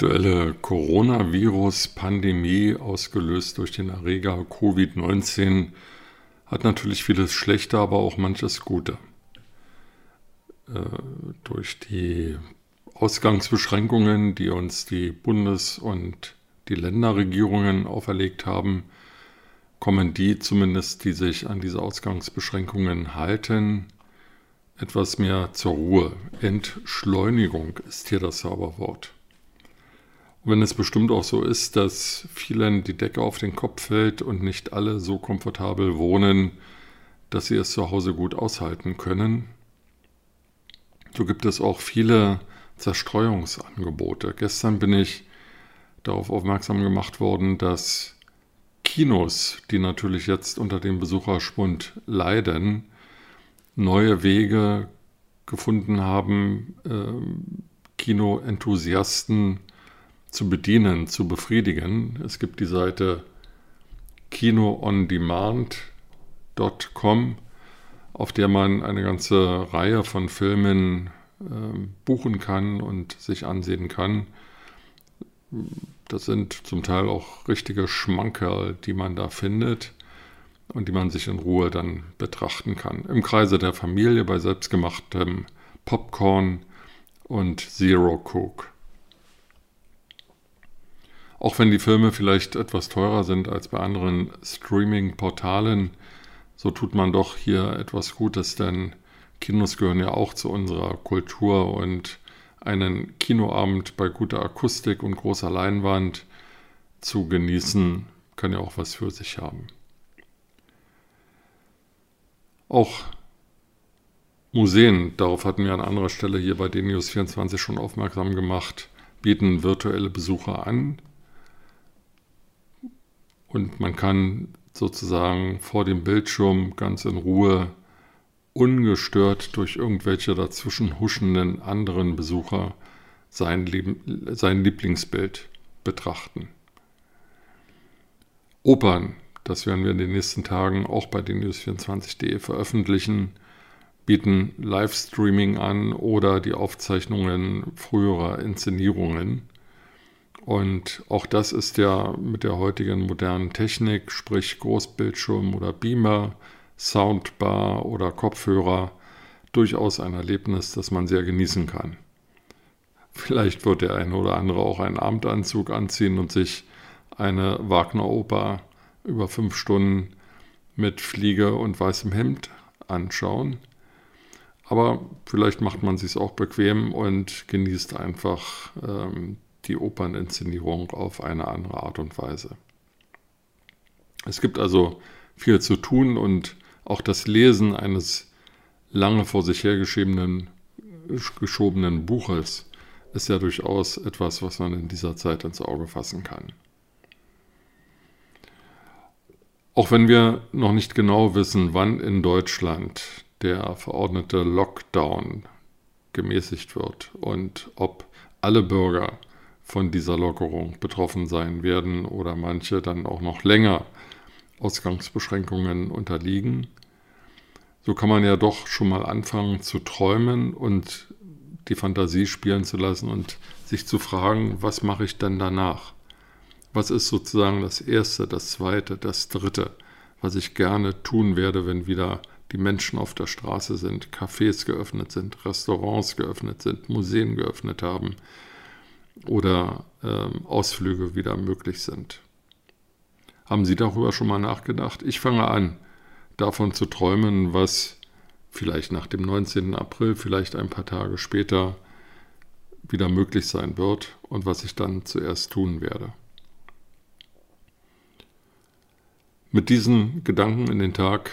Aktuelle Coronavirus-Pandemie, ausgelöst durch den Erreger Covid-19, hat natürlich vieles Schlechte, aber auch manches Gute. Äh, durch die Ausgangsbeschränkungen, die uns die Bundes- und die Länderregierungen auferlegt haben, kommen die zumindest, die sich an diese Ausgangsbeschränkungen halten, etwas mehr zur Ruhe. Entschleunigung ist hier das Zauberwort. Und wenn es bestimmt auch so ist, dass vielen die Decke auf den Kopf fällt und nicht alle so komfortabel wohnen, dass sie es zu Hause gut aushalten können, so gibt es auch viele Zerstreuungsangebote. Gestern bin ich darauf aufmerksam gemacht worden, dass Kinos, die natürlich jetzt unter dem Besucherschwund leiden, neue Wege gefunden haben, äh, Kinoenthusiasten zu bedienen, zu befriedigen. Es gibt die Seite kinoondemand.com, auf der man eine ganze Reihe von Filmen äh, buchen kann und sich ansehen kann. Das sind zum Teil auch richtige Schmankerl, die man da findet und die man sich in Ruhe dann betrachten kann. Im Kreise der Familie bei selbstgemachtem Popcorn und Zero Coke. Auch wenn die Filme vielleicht etwas teurer sind als bei anderen Streaming-Portalen, so tut man doch hier etwas Gutes, denn Kinos gehören ja auch zu unserer Kultur und einen Kinoabend bei guter Akustik und großer Leinwand zu genießen, kann ja auch was für sich haben. Auch Museen, darauf hatten wir an anderer Stelle hier bei Denius 24 schon aufmerksam gemacht, bieten virtuelle Besucher an. Und man kann sozusagen vor dem Bildschirm ganz in Ruhe, ungestört durch irgendwelche dazwischen huschenden anderen Besucher sein, Lieb sein Lieblingsbild betrachten. Opern, das werden wir in den nächsten Tagen auch bei den News24.de veröffentlichen, bieten Livestreaming an oder die Aufzeichnungen früherer Inszenierungen. Und auch das ist ja mit der heutigen modernen Technik, sprich Großbildschirm oder Beamer, Soundbar oder Kopfhörer, durchaus ein Erlebnis, das man sehr genießen kann. Vielleicht wird der eine oder andere auch einen Abendanzug anziehen und sich eine Wagner-Oper über fünf Stunden mit Fliege und weißem Hemd anschauen. Aber vielleicht macht man sich auch bequem und genießt einfach ähm, die Operninszenierung auf eine andere Art und Weise. Es gibt also viel zu tun und auch das Lesen eines lange vor sich hergeschobenen geschobenen Buches ist ja durchaus etwas, was man in dieser Zeit ins Auge fassen kann. Auch wenn wir noch nicht genau wissen, wann in Deutschland der verordnete Lockdown gemäßigt wird und ob alle Bürger von dieser Lockerung betroffen sein werden oder manche dann auch noch länger Ausgangsbeschränkungen unterliegen, so kann man ja doch schon mal anfangen zu träumen und die Fantasie spielen zu lassen und sich zu fragen, was mache ich denn danach? Was ist sozusagen das Erste, das Zweite, das Dritte, was ich gerne tun werde, wenn wieder die Menschen auf der Straße sind, Cafés geöffnet sind, Restaurants geöffnet sind, Museen geöffnet haben, oder ähm, Ausflüge wieder möglich sind. Haben Sie darüber schon mal nachgedacht? Ich fange an, davon zu träumen, was vielleicht nach dem 19. April, vielleicht ein paar Tage später wieder möglich sein wird und was ich dann zuerst tun werde. Mit diesen Gedanken in den Tag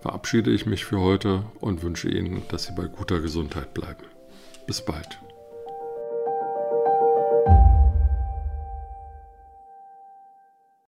verabschiede ich mich für heute und wünsche Ihnen, dass Sie bei guter Gesundheit bleiben. Bis bald. you